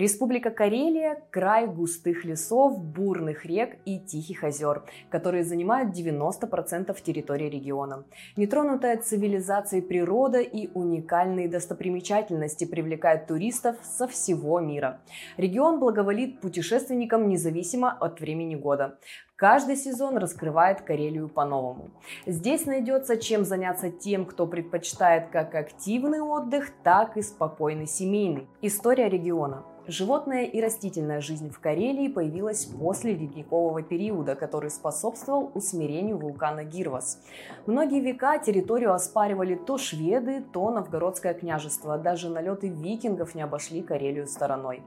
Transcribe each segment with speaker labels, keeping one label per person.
Speaker 1: Республика Карелия – край густых лесов, бурных рек и тихих озер, которые занимают 90% территории региона. Нетронутая цивилизацией природа и уникальные достопримечательности привлекают туристов со всего мира. Регион благоволит путешественникам независимо от времени года. Каждый сезон раскрывает Карелию по-новому. Здесь найдется чем заняться тем, кто предпочитает как активный отдых, так и спокойный семейный. История региона. Животная и растительная жизнь в Карелии появилась после ледникового периода, который способствовал усмирению вулкана Гирвас. Многие века территорию оспаривали то шведы, то новгородское княжество. Даже налеты викингов не обошли Карелию стороной.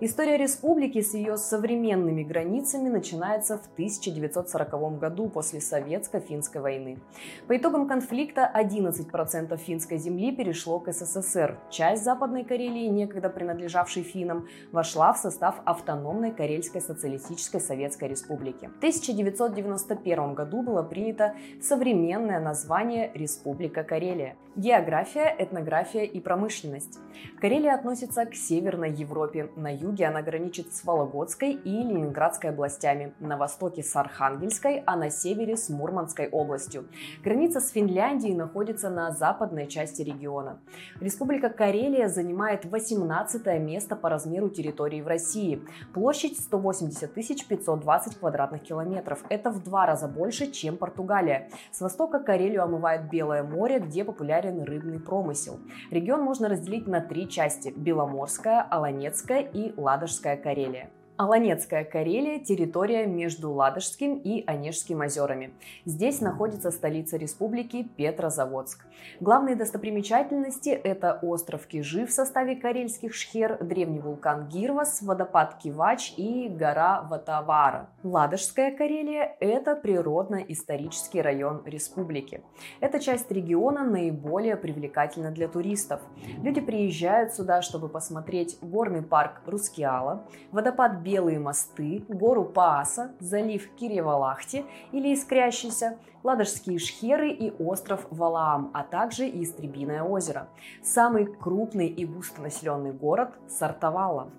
Speaker 1: История республики с ее современными границами начинается в 1940 году после Советско-финской войны. По итогам конфликта 11% финской земли перешло к СССР. Часть Западной Карелии, некогда принадлежавшей финнам, вошла в состав автономной Карельской социалистической Советской Республики. В 1991 году было принято современное название Республика Карелия. География, этнография и промышленность. Карелия относится к Северной Европе. На юге она граничит с Вологодской и Ленинградской областями, на востоке с Архангельской, а на севере с Мурманской областью. Граница с Финляндией находится на западной части региона. Республика Карелия занимает 18 место по размеру территории в России. Площадь 180 520 квадратных километров. Это в два раза больше, чем Португалия. С востока Карелию омывает Белое море, где популярен рыбный промысел. Регион можно разделить на три части – Беломорская, Аланецкая и Ладожская Карелия. Аланецкая Карелия – территория между Ладожским и Онежским озерами. Здесь находится столица республики Петрозаводск. Главные достопримечательности – это остров Кижи в составе карельских шхер, древний вулкан Гирвас, водопад Кивач и гора Ватавара. Ладожская Карелия – это природно-исторический район республики. Эта часть региона наиболее привлекательна для туристов. Люди приезжают сюда, чтобы посмотреть горный парк Рускеала, водопад Белые мосты, гору Пааса, залив Кирьевалахти или Искрящийся, Ладожские шхеры и остров Валаам, а также Истребиное озеро. Самый крупный и густонаселенный город – Сартовала.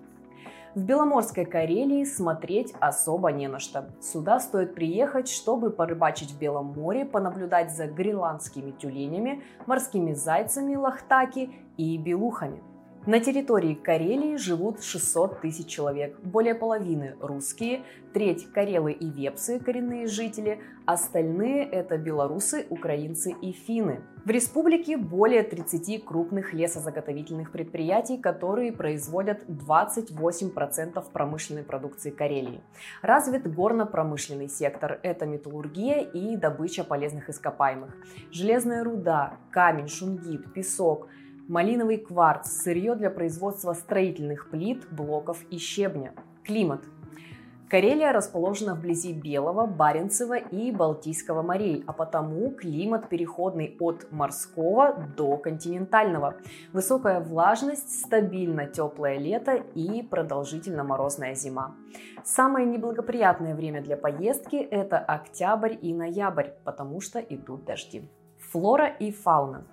Speaker 1: В Беломорской Карелии смотреть особо не на что. Сюда стоит приехать, чтобы порыбачить в Белом море, понаблюдать за гренландскими тюленями, морскими зайцами, лахтаки и белухами – на территории Карелии живут 600 тысяч человек, более половины русские, треть карелы и вепсы, коренные жители, остальные это белорусы, украинцы и финны. В республике более 30 крупных лесозаготовительных предприятий, которые производят 28% промышленной продукции Карелии. Развит горно-промышленный сектор, это металлургия и добыча полезных ископаемых. Железная руда, камень, шунгит, песок – малиновый кварц, сырье для производства строительных плит, блоков и щебня. Климат. Карелия расположена вблизи Белого, Баренцева и Балтийского морей, а потому климат переходный от морского до континентального. Высокая влажность, стабильно теплое лето и продолжительно морозная зима. Самое неблагоприятное время для поездки – это октябрь и ноябрь, потому что идут дожди. Флора и фауна.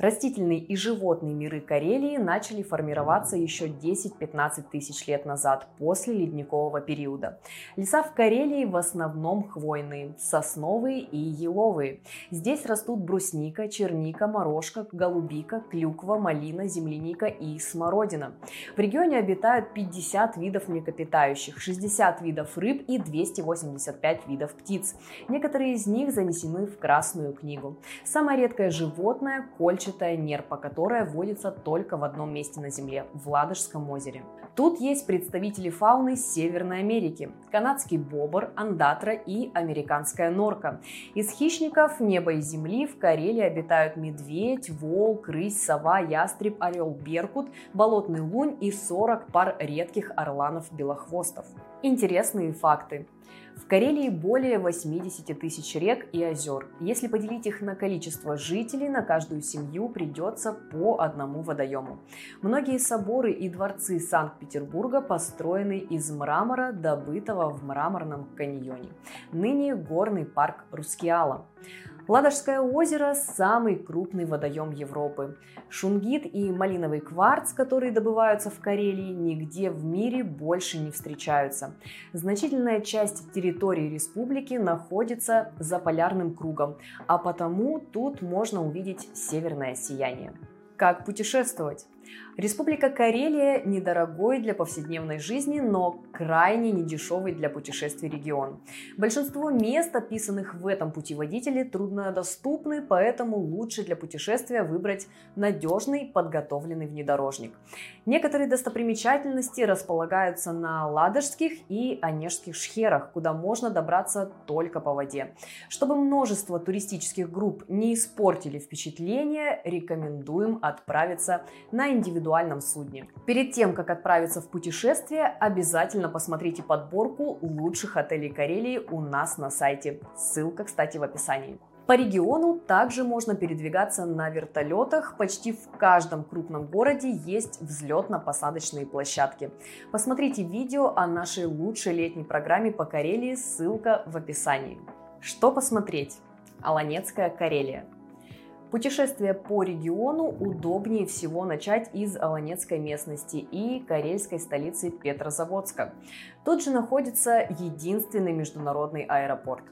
Speaker 1: Растительные и животные миры Карелии начали формироваться еще 10-15 тысяч лет назад, после ледникового периода. Леса в Карелии в основном хвойные, сосновые и еловые. Здесь растут брусника, черника, морожка, голубика, клюква, малина, земляника и смородина. В регионе обитают 50 видов млекопитающих, 60 видов рыб и 285 видов птиц. Некоторые из них занесены в Красную книгу. Самое редкое животное – кольчатый чешуйчатая нерпа, которая водится только в одном месте на Земле – в Ладожском озере. Тут есть представители фауны Северной Америки – канадский бобр, андатра и американская норка. Из хищников неба и земли в Карелии обитают медведь, волк, рысь, сова, ястреб, орел, беркут, болотный лунь и 40 пар редких орланов-белохвостов. Интересные факты. В Карелии более 80 тысяч рек и озер. Если поделить их на количество жителей, на каждую семью придется по одному водоему. Многие соборы и дворцы Санкт-Петербурга построены из мрамора, добытого в мраморном каньоне. Ныне горный парк Рускеала. Ладожское озеро – самый крупный водоем Европы. Шунгит и малиновый кварц, которые добываются в Карелии, нигде в мире больше не встречаются. Значительная часть территории республики находится за полярным кругом, а потому тут можно увидеть северное сияние. Как путешествовать? Республика Карелия – недорогой для повседневной жизни, но крайне недешевый для путешествий регион. Большинство мест, описанных в этом путеводителе, труднодоступны, поэтому лучше для путешествия выбрать надежный подготовленный внедорожник. Некоторые достопримечательности располагаются на Ладожских и Онежских шхерах, куда можно добраться только по воде. Чтобы множество туристических групп не испортили впечатление, рекомендуем отправиться на индивидуальном судне. Перед тем, как отправиться в путешествие, обязательно посмотрите подборку лучших отелей Карелии у нас на сайте. Ссылка, кстати, в описании. По региону также можно передвигаться на вертолетах. Почти в каждом крупном городе есть взлетно-посадочные площадки. Посмотрите видео о нашей лучшей летней программе по Карелии, ссылка в описании. Что посмотреть? Аланецкая Карелия. Путешествие по региону удобнее всего начать из Аланецкой местности и карельской столицы Петрозаводска. Тут же находится единственный международный аэропорт.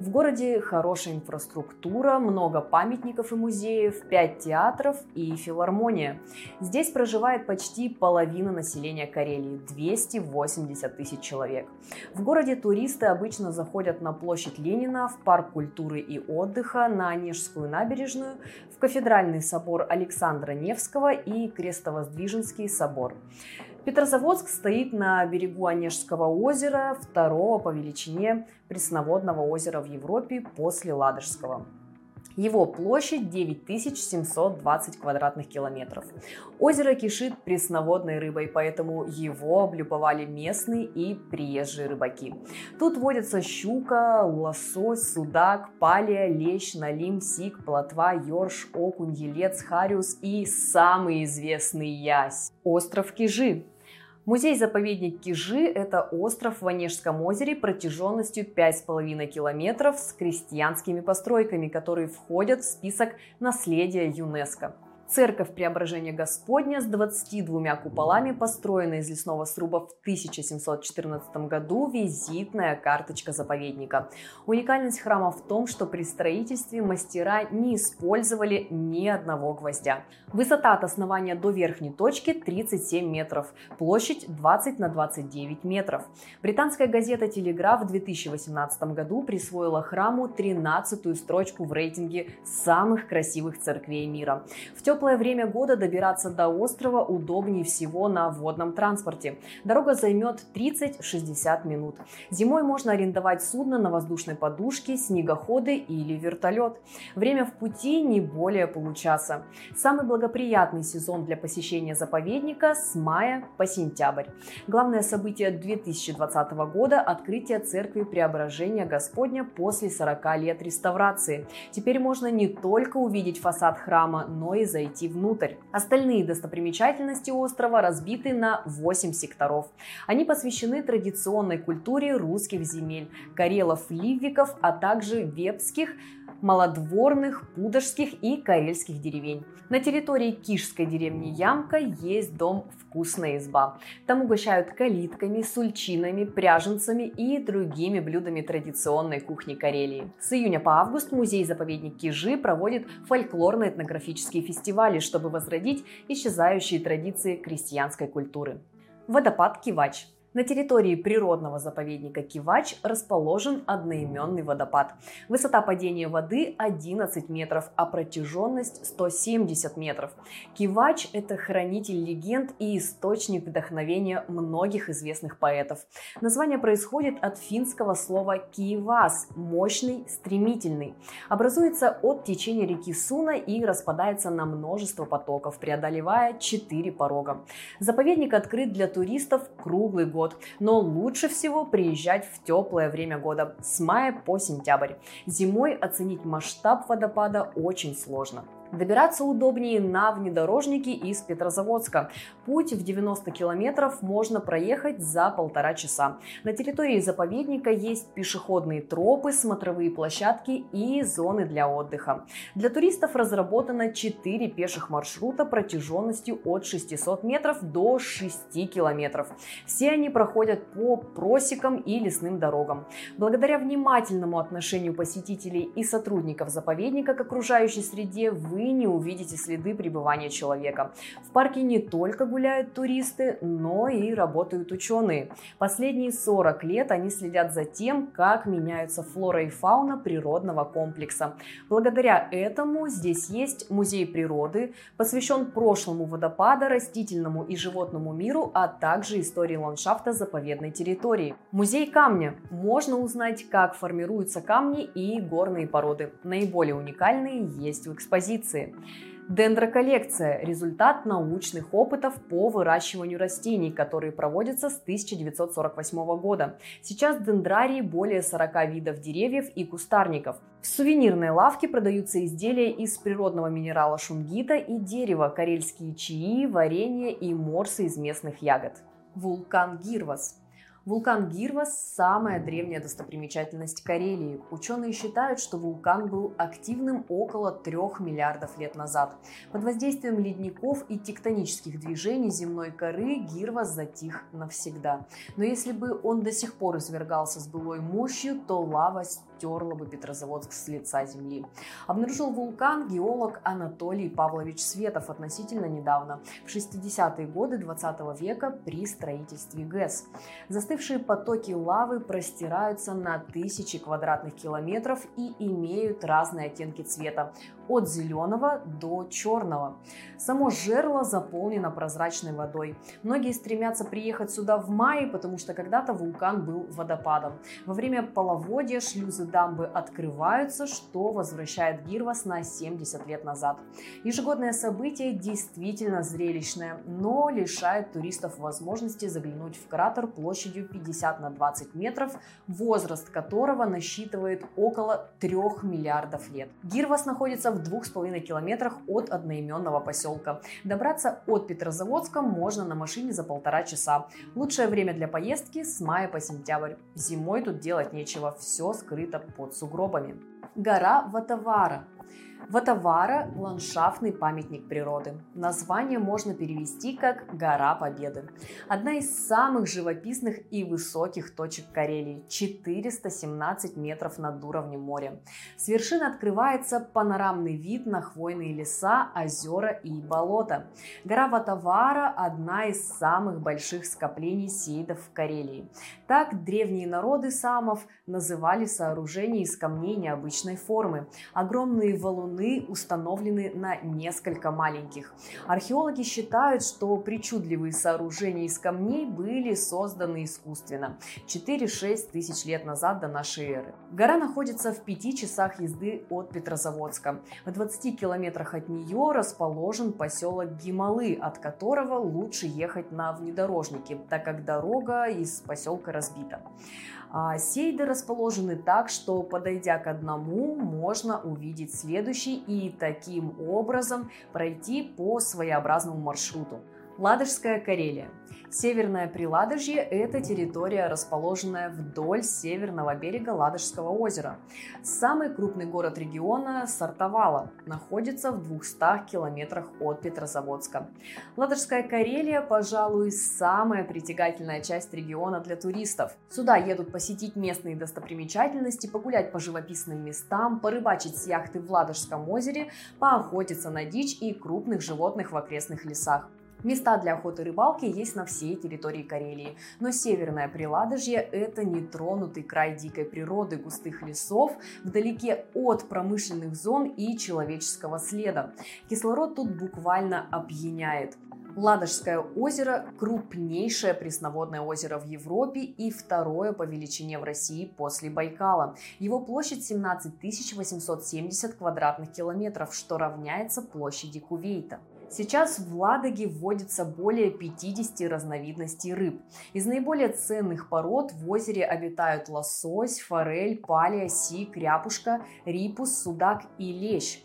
Speaker 1: В городе хорошая инфраструктура, много памятников и музеев, 5 театров и филармония. Здесь проживает почти половина населения Карелии – 280 тысяч человек. В городе туристы обычно заходят на площадь Ленина, в парк культуры и отдыха, на Онежскую набережную, в кафедральный собор Александра Невского и Крестовоздвиженский собор. Петрозаводск стоит на берегу Онежского озера, второго по величине пресноводного озера в Европе после Ладожского. Его площадь 9720 квадратных километров. Озеро кишит пресноводной рыбой, поэтому его облюбовали местные и приезжие рыбаки. Тут водятся щука, лосось, судак, палия, лещ, налим, сик, плотва, ёрш, окунь, елец, хариус и самый известный ясь – остров Кижи. Музей-заповедник Кижи – это остров в Онежском озере протяженностью 5,5 километров с крестьянскими постройками, которые входят в список наследия ЮНЕСКО. Церковь Преображения Господня с 22 куполами, построенная из лесного сруба в 1714 году, визитная карточка заповедника. Уникальность храма в том, что при строительстве мастера не использовали ни одного гвоздя. Высота от основания до верхней точки 37 метров, площадь 20 на 29 метров. Британская газета «Телеграф» в 2018 году присвоила храму 13-ю строчку в рейтинге самых красивых церквей мира. В теплое время года добираться до острова удобнее всего на водном транспорте. Дорога займет 30-60 минут. Зимой можно арендовать судно на воздушной подушке, снегоходы или вертолет. Время в пути не более получаса. Самый благоприятный сезон для посещения заповедника с мая по сентябрь. Главное событие 2020 года – открытие церкви Преображения Господня после 40 лет реставрации. Теперь можно не только увидеть фасад храма, но и зайти зайти внутрь. Остальные достопримечательности острова разбиты на 8 секторов. Они посвящены традиционной культуре русских земель, карелов-ливиков, а также вепских, малодворных, пудожских и карельских деревень. На территории Кишской деревни Ямка есть дом «Вкусная изба». Там угощают калитками, сульчинами, пряженцами и другими блюдами традиционной кухни Карелии. С июня по август музей-заповедник Кижи проводит фольклорно-этнографические фестивали, чтобы возродить исчезающие традиции крестьянской культуры. Водопад Кивач – на территории природного заповедника Кивач расположен одноименный водопад. Высота падения воды 11 метров, а протяженность 170 метров. Кивач – это хранитель легенд и источник вдохновения многих известных поэтов. Название происходит от финского слова «киевас» – мощный, стремительный. Образуется от течения реки Суна и распадается на множество потоков, преодолевая 4 порога. Заповедник открыт для туристов круглый год год, но лучше всего приезжать в теплое время года с мая по сентябрь. Зимой оценить масштаб водопада очень сложно. Добираться удобнее на внедорожнике из Петрозаводска. Путь в 90 километров можно проехать за полтора часа. На территории заповедника есть пешеходные тропы, смотровые площадки и зоны для отдыха. Для туристов разработано 4 пеших маршрута протяженностью от 600 метров до 6 километров. Все они проходят по просекам и лесным дорогам. Благодаря внимательному отношению посетителей и сотрудников заповедника к окружающей среде вы не увидите следы пребывания человека. В парке не только гуляют туристы, но и работают ученые. Последние 40 лет они следят за тем, как меняются флора и фауна природного комплекса. Благодаря этому здесь есть музей природы, посвящен прошлому водопада, растительному и животному миру, а также истории ландшафта заповедной территории. Музей камня. Можно узнать, как формируются камни и горные породы. Наиболее уникальные есть в экспозиции. Дендроколлекция – результат научных опытов по выращиванию растений, которые проводятся с 1948 года. Сейчас в дендрарии более 40 видов деревьев и кустарников. В сувенирной лавке продаются изделия из природного минерала шунгита и дерева, карельские чаи, варенье и морсы из местных ягод. Вулкан Гирвас – Вулкан Гирвас – самая древняя достопримечательность Карелии. Ученые считают, что вулкан был активным около трех миллиардов лет назад. Под воздействием ледников и тектонических движений земной коры Гирвас затих навсегда. Но если бы он до сих пор извергался с былой мощью, то лава стерла бы Петрозаводск с лица земли. Обнаружил вулкан геолог Анатолий Павлович Светов относительно недавно, в 60-е годы 20 века при строительстве ГЭС. Застывшие потоки лавы простираются на тысячи квадратных километров и имеют разные оттенки цвета от зеленого до черного. Само жерло заполнено прозрачной водой. Многие стремятся приехать сюда в мае, потому что когда-то вулкан был водопадом. Во время половодья шлюзы дамбы открываются, что возвращает Гирвас на 70 лет назад. Ежегодное событие действительно зрелищное, но лишает туристов возможности заглянуть в кратер площадью 50 на 20 метров, возраст которого насчитывает около 3 миллиардов лет. Гирвас находится в двух с половиной километрах от одноименного поселка. Добраться от Петрозаводска можно на машине за полтора часа. Лучшее время для поездки с мая по сентябрь. Зимой тут делать нечего, все скрыто под сугробами. Гора Ватавара Ватавара – ландшафтный памятник природы. Название можно перевести как «Гора Победы». Одна из самых живописных и высоких точек Карелии – 417 метров над уровнем моря. С вершины открывается панорамный вид на хвойные леса, озера и болота. Гора Ватавара – одна из самых больших скоплений сейдов в Карелии. Так древние народы самов называли сооружения из камней необычной формы. Огромные валуны валуны установлены на несколько маленьких. Археологи считают, что причудливые сооружения из камней были созданы искусственно 4-6 тысяч лет назад до нашей эры. Гора находится в 5 часах езды от Петрозаводска. В 20 километрах от нее расположен поселок Гималы, от которого лучше ехать на внедорожнике, так как дорога из поселка разбита. А сейды расположены так, что подойдя к одному, можно увидеть следующий и таким образом пройти по своеобразному маршруту. Ладожская Карелия. Северное Приладожье – это территория, расположенная вдоль северного берега Ладожского озера. Самый крупный город региона – Сартовала, находится в 200 километрах от Петрозаводска. Ладожская Карелия, пожалуй, самая притягательная часть региона для туристов. Сюда едут посетить местные достопримечательности, погулять по живописным местам, порыбачить с яхты в Ладожском озере, поохотиться на дичь и крупных животных в окрестных лесах. Места для охоты и рыбалки есть на всей территории Карелии, но северное Приладожье – это нетронутый край дикой природы, густых лесов, вдалеке от промышленных зон и человеческого следа. Кислород тут буквально опьяняет. Ладожское озеро – крупнейшее пресноводное озеро в Европе и второе по величине в России после Байкала. Его площадь 17 870 квадратных километров, что равняется площади Кувейта. Сейчас в Ладоге вводится более 50 разновидностей рыб. Из наиболее ценных пород в озере обитают лосось, форель, палия, сик, ряпушка, рипус, судак и лещ.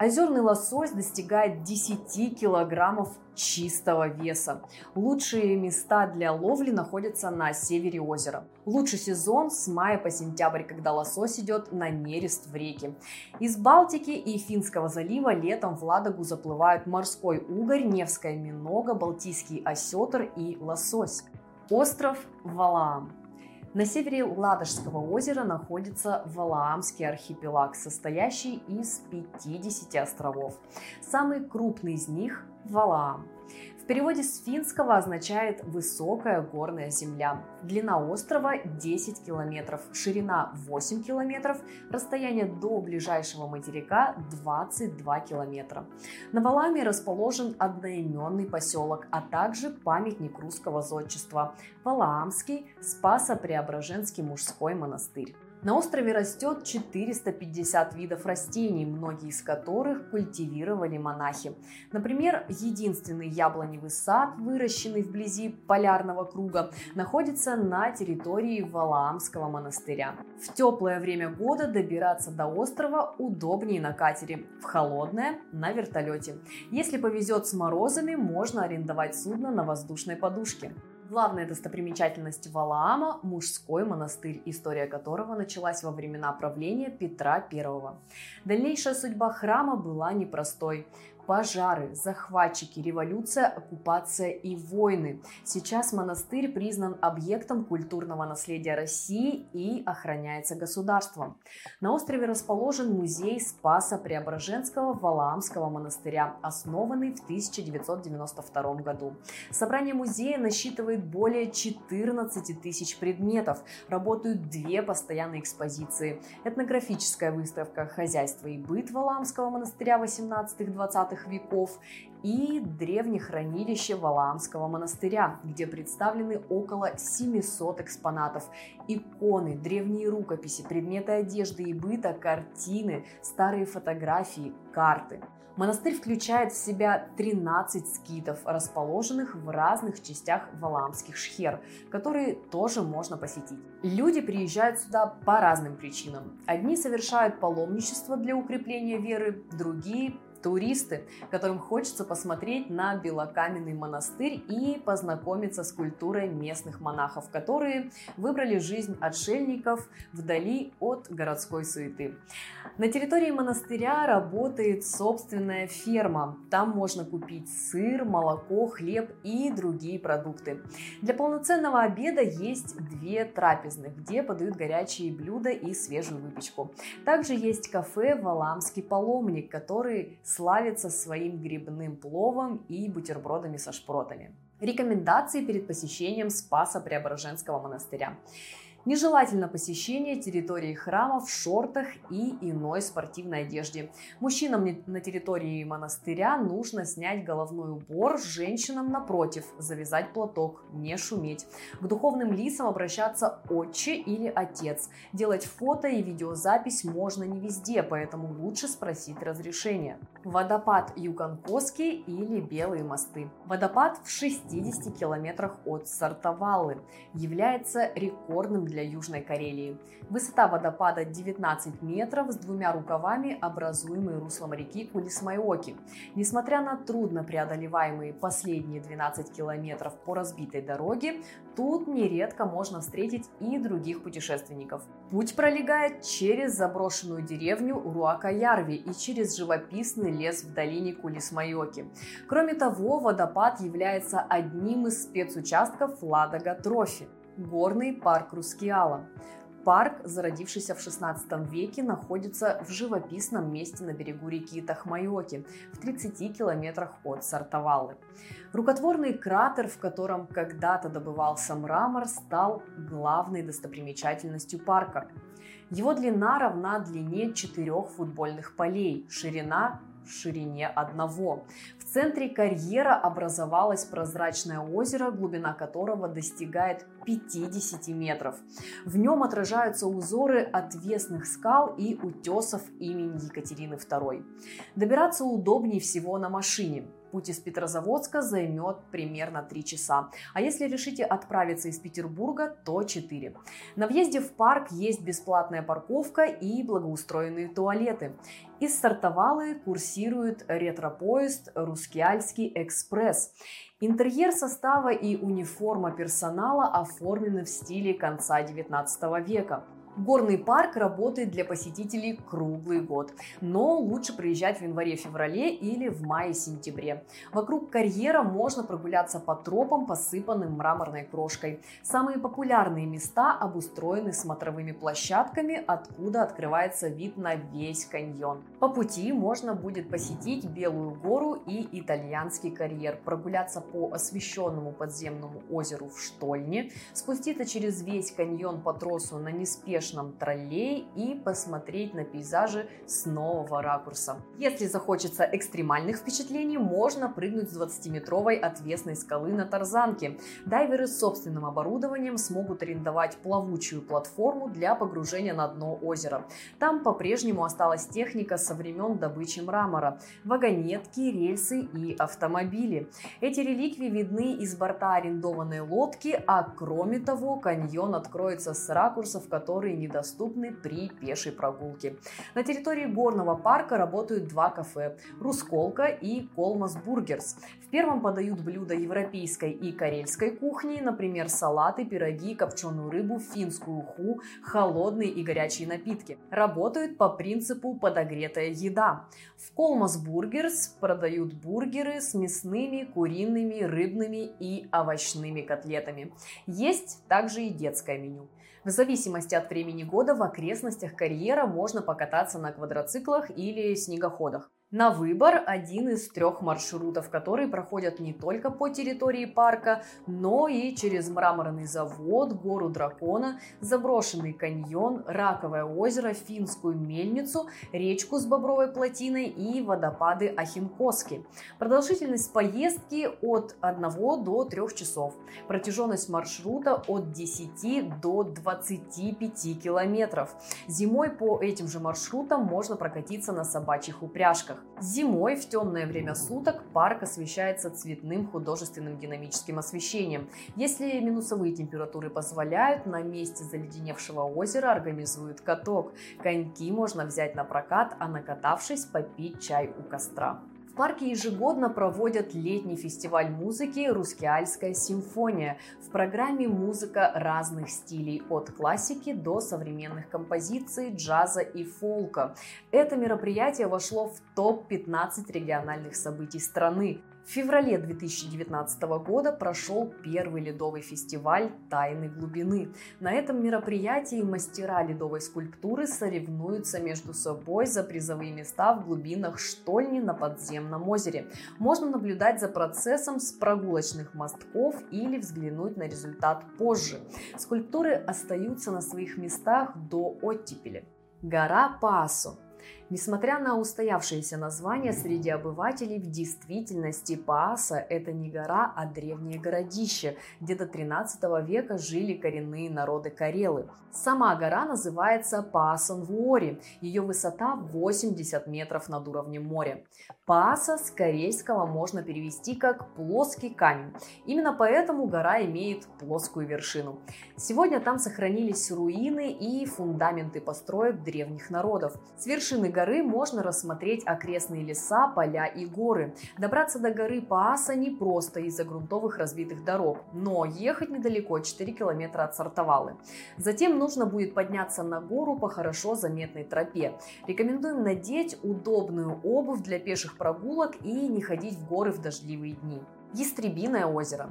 Speaker 1: Озерный лосось достигает 10 килограммов чистого веса. Лучшие места для ловли находятся на севере озера. Лучший сезон с мая по сентябрь, когда лосось идет на нерест в реке. Из Балтики и Финского залива летом в Ладогу заплывают морской угорь, Невская минога, Балтийский осетр и лосось. Остров Валаам. На севере Ладожского озера находится Валаамский архипелаг, состоящий из 50 островов. Самый крупный из них – Валаам переводе с финского означает «высокая горная земля». Длина острова 10 километров, ширина 8 километров, расстояние до ближайшего материка 22 километра. На Валаме расположен одноименный поселок, а также памятник русского зодчества – Валаамский Спасо-Преображенский мужской монастырь. На острове растет 450 видов растений, многие из которых культивировали монахи. Например, единственный яблоневый сад, выращенный вблизи полярного круга, находится на территории Валаамского монастыря. В теплое время года добираться до острова удобнее на катере, в холодное – на вертолете. Если повезет с морозами, можно арендовать судно на воздушной подушке. Главная достопримечательность Валаама – мужской монастырь, история которого началась во времена правления Петра I. Дальнейшая судьба храма была непростой пожары, захватчики, революция, оккупация и войны. Сейчас монастырь признан объектом культурного наследия России и охраняется государством. На острове расположен музей Спаса Преображенского Валаамского монастыря, основанный в 1992 году. Собрание музея насчитывает более 14 тысяч предметов, работают две постоянные экспозиции. Этнографическая выставка «Хозяйство и быт Валаамского монастыря 18-20 веков и древнее хранилище Валаамского монастыря, где представлены около 700 экспонатов, иконы, древние рукописи, предметы одежды и быта, картины, старые фотографии, карты. Монастырь включает в себя 13 скитов, расположенных в разных частях Валаамских шхер, которые тоже можно посетить. Люди приезжают сюда по разным причинам. Одни совершают паломничество для укрепления веры, другие туристы, которым хочется посмотреть на белокаменный монастырь и познакомиться с культурой местных монахов, которые выбрали жизнь отшельников вдали от городской суеты. На территории монастыря работает собственная ферма. Там можно купить сыр, молоко, хлеб и другие продукты. Для полноценного обеда есть две трапезных, где подают горячие блюда и свежую выпечку. Также есть кафе «Валамский паломник», который славится своим грибным пловом и бутербродами со шпротами. Рекомендации перед посещением Спаса Преображенского монастыря. Нежелательно посещение территории храма в шортах и иной спортивной одежде. Мужчинам на территории монастыря нужно снять головной убор, женщинам напротив завязать платок, не шуметь. К духовным лицам обращаться отче или отец. Делать фото и видеозапись можно не везде, поэтому лучше спросить разрешение. Водопад Юканкоский или Белые мосты. Водопад в 60 километрах от Сортавалы является рекордным для Южной Карелии. Высота водопада 19 метров с двумя рукавами, образуемые руслом реки Кулисмайоки. Несмотря на трудно преодолеваемые последние 12 километров по разбитой дороге, тут нередко можно встретить и других путешественников. Путь пролегает через заброшенную деревню Руакаярви и через живописный лес в долине Кулисмайоки. Кроме того, водопад является одним из спецучастков Ладога Трофи. Горный парк Рускеала. Парк, зародившийся в 16 веке, находится в живописном месте на берегу реки Тахмайоки, в 30 километрах от Сортавалы. Рукотворный кратер, в котором когда-то добывался мрамор, стал главной достопримечательностью парка. Его длина равна длине четырех футбольных полей, ширина ширине одного. В центре карьера образовалось прозрачное озеро, глубина которого достигает 50 метров. В нем отражаются узоры отвесных скал и утесов имени Екатерины II. Добираться удобнее всего на машине. Путь из Петрозаводска займет примерно 3 часа. А если решите отправиться из Петербурга, то 4. На въезде в парк есть бесплатная парковка и благоустроенные туалеты. Из Сартовалы курсирует ретро-поезд «Рускеальский экспресс». Интерьер состава и униформа персонала оформлены в стиле конца 19 века. Горный парк работает для посетителей круглый год, но лучше приезжать в январе-феврале или в мае-сентябре. Вокруг карьера можно прогуляться по тропам, посыпанным мраморной крошкой. Самые популярные места обустроены смотровыми площадками, откуда открывается вид на весь каньон. По пути можно будет посетить Белую гору и Итальянский карьер, прогуляться по освещенному подземному озеру в Штольне, спуститься через весь каньон по тросу на неспешном неспешном троллее и посмотреть на пейзажи с нового ракурса. Если захочется экстремальных впечатлений, можно прыгнуть с 20-метровой отвесной скалы на тарзанке. Дайверы с собственным оборудованием смогут арендовать плавучую платформу для погружения на дно озера. Там по-прежнему осталась техника со времен добычи мрамора, вагонетки, рельсы и автомобили. Эти реликвии видны из борта арендованной лодки, а кроме того каньон откроется с ракурсов, которые которые недоступны при пешей прогулке. На территории горного парка работают два кафе – Русколка и Kolmas Burgers. В первом подают блюда европейской и карельской кухни, например, салаты, пироги, копченую рыбу, финскую уху, холодные и горячие напитки. Работают по принципу подогретая еда. В Kolmas Burgers продают бургеры с мясными, куриными, рыбными и овощными котлетами. Есть также и детское меню. В зависимости от времени года в окрестностях карьера можно покататься на квадроциклах или снегоходах. На выбор один из трех маршрутов, которые проходят не только по территории парка, но и через мраморный завод, гору дракона, заброшенный каньон, раковое озеро, финскую мельницу, речку с бобровой плотиной и водопады Ахимкоски. Продолжительность поездки от 1 до 3 часов. Протяженность маршрута от 10 до 25 километров. Зимой по этим же маршрутам можно прокатиться на собачьих упряжках. Зимой в темное время суток парк освещается цветным художественным динамическим освещением. Если минусовые температуры позволяют, на месте заледеневшего озера организуют каток. Коньки можно взять на прокат, а накатавшись попить чай у костра. В парке ежегодно проводят летний фестиваль музыки «Рускеальская симфония». В программе музыка разных стилей, от классики до современных композиций, джаза и фолка. Это мероприятие вошло в топ-15 региональных событий страны. В феврале 2019 года прошел первый ледовый фестиваль «Тайны глубины». На этом мероприятии мастера ледовой скульптуры соревнуются между собой за призовые места в глубинах штольни на подземном озере. Можно наблюдать за процессом с прогулочных мостков или взглянуть на результат позже. Скульптуры остаются на своих местах до оттепели. Гора Пасо Несмотря на устоявшееся название среди обывателей, в действительности Пааса – это не гора, а древнее городище, где до 13 века жили коренные народы Карелы. Сама гора называется Паасан-Вуори, ее высота 80 метров над уровнем моря. Пааса с корейского можно перевести как «плоский камень». Именно поэтому гора имеет плоскую вершину. Сегодня там сохранились руины и фундаменты построек древних народов. С вершины горы можно рассмотреть окрестные леса, поля и горы. Добраться до горы Пааса непросто из-за грунтовых разбитых дорог, но ехать недалеко, 4 километра от Сартовалы. Затем нужно будет подняться на гору по хорошо заметной тропе. Рекомендуем надеть удобную обувь для пеших прогулок и не ходить в горы в дождливые дни. Ястребиное озеро.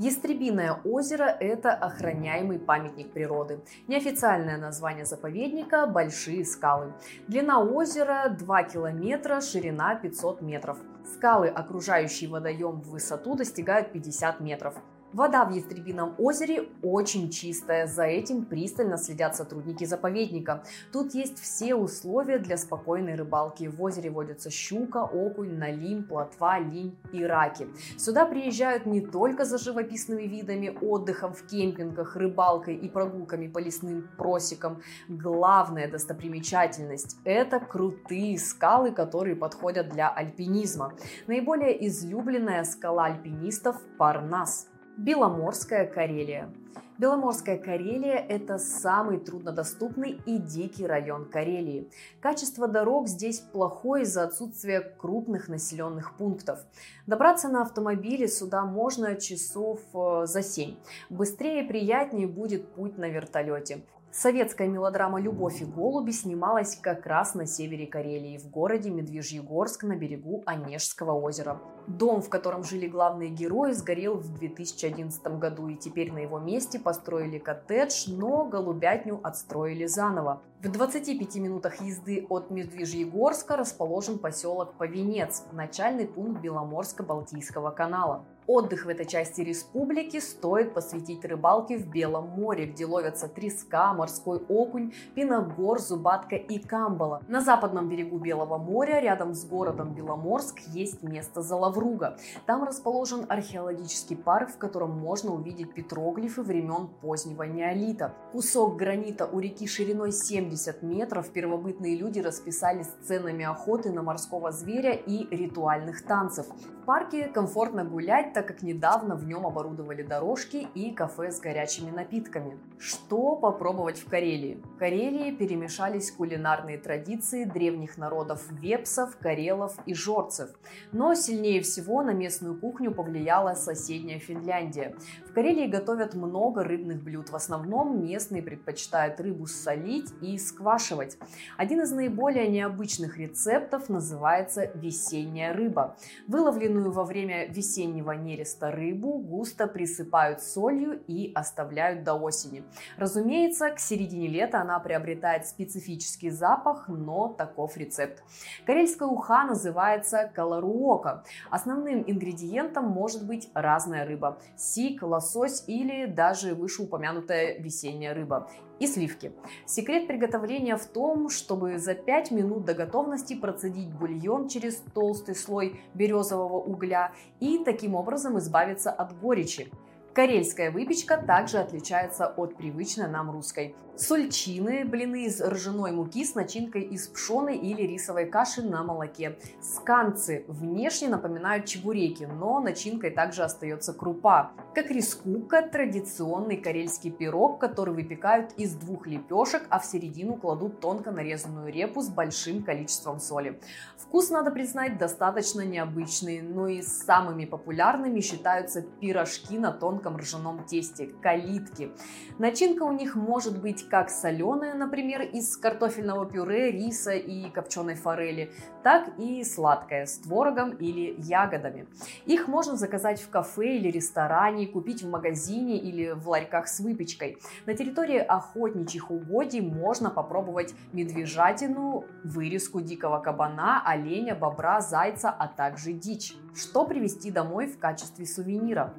Speaker 1: Ястребиное озеро – это охраняемый памятник природы. Неофициальное название заповедника – Большие скалы. Длина озера 2 километра, ширина 500 метров. Скалы, окружающие водоем в высоту, достигают 50 метров. Вода в Ястребином озере очень чистая, за этим пристально следят сотрудники заповедника. Тут есть все условия для спокойной рыбалки. В озере водятся щука, окунь, налим, плотва, линь и раки. Сюда приезжают не только за живописными видами, отдыхом в кемпингах, рыбалкой и прогулками по лесным просекам. Главная достопримечательность – это крутые скалы, которые подходят для альпинизма. Наиболее излюбленная скала альпинистов – Парнас. Беломорская Карелия. Беломорская Карелия – это самый труднодоступный и дикий район Карелии. Качество дорог здесь плохое из-за отсутствия крупных населенных пунктов. Добраться на автомобиле сюда можно часов э, за 7. Быстрее и приятнее будет путь на вертолете. Советская мелодрама «Любовь и голуби» снималась как раз на севере Карелии, в городе Медвежьегорск на берегу Онежского озера. Дом, в котором жили главные герои, сгорел в 2011 году, и теперь на его месте построили коттедж, но голубятню отстроили заново. В 25 минутах езды от Медвежьегорска расположен поселок Повенец, начальный пункт Беломорско-Балтийского канала. Отдых в этой части республики стоит посвятить рыбалке в Белом море, где ловятся треска, морской окунь, пиногор, зубатка и камбала. На западном берегу Белого моря, рядом с городом Беломорск, есть место Залавруга. Там расположен археологический парк, в котором можно увидеть петроглифы времен позднего неолита. Кусок гранита у реки шириной 70 метров первобытные люди расписали сценами охоты на морского зверя и ритуальных танцев. В парке комфортно гулять, так как недавно в нем оборудовали дорожки и кафе с горячими напитками. Что попробовать в Карелии? В Карелии перемешались кулинарные традиции древних народов вепсов, карелов и жорцев. Но сильнее всего на местную кухню повлияла соседняя Финляндия. В Карелии готовят много рыбных блюд. В основном местные предпочитают рыбу солить и сквашивать. Один из наиболее необычных рецептов называется весенняя рыба. Выловленную во время весеннего нереста рыбу густо присыпают солью и оставляют до осени. Разумеется, к середине лета она приобретает специфический запах, но таков рецепт. Карельская уха называется каларуока. Основным ингредиентом может быть разная рыба – сик, лосось или даже вышеупомянутая весенняя рыба и сливки. Секрет приготовления в том, чтобы за 5 минут до готовности процедить бульон через толстый слой березового угля и таким образом избавиться от горечи. Карельская выпечка также отличается от привычной нам русской. Сульчины – блины из ржаной муки с начинкой из пшеной или рисовой каши на молоке. Сканцы внешне напоминают чебуреки, но начинкой также остается крупа. Как рискука – традиционный карельский пирог, который выпекают из двух лепешек, а в середину кладут тонко нарезанную репу с большим количеством соли. Вкус, надо признать, достаточно необычный, но и самыми популярными считаются пирожки на тонком ржаном тесте – калитки. Начинка у них может быть как соленая, например, из картофельного пюре, риса и копченой форели, так и сладкая с творогом или ягодами. Их можно заказать в кафе или ресторане, купить в магазине или в ларьках с выпечкой. На территории охотничьих угодий можно попробовать медвежатину, вырезку дикого кабана, оленя, бобра, зайца, а также дичь. Что привезти домой в качестве сувенира?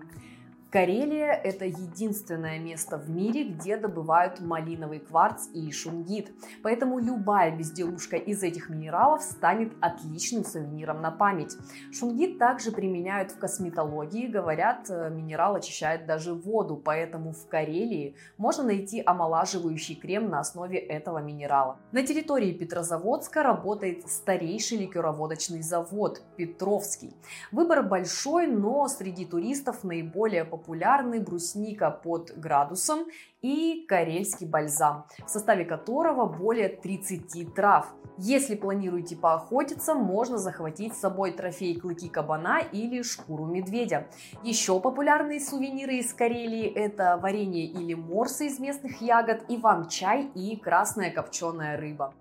Speaker 1: Карелия – это единственное место в мире, где добывают малиновый кварц и шунгит. Поэтому любая безделушка из этих минералов станет отличным сувениром на память. Шунгит также применяют в косметологии. Говорят, э, минерал очищает даже воду, поэтому в Карелии можно найти омолаживающий крем на основе этого минерала. На территории Петрозаводска работает старейший ликероводочный завод – Петровский. Выбор большой, но среди туристов наиболее популярный популярный брусника под градусом и карельский бальзам, в составе которого более 30 трав. Если планируете поохотиться, можно захватить с собой трофей клыки кабана или шкуру медведя. Еще популярные сувениры из Карелии – это варенье или морсы из местных ягод, иван-чай и красная копченая рыба.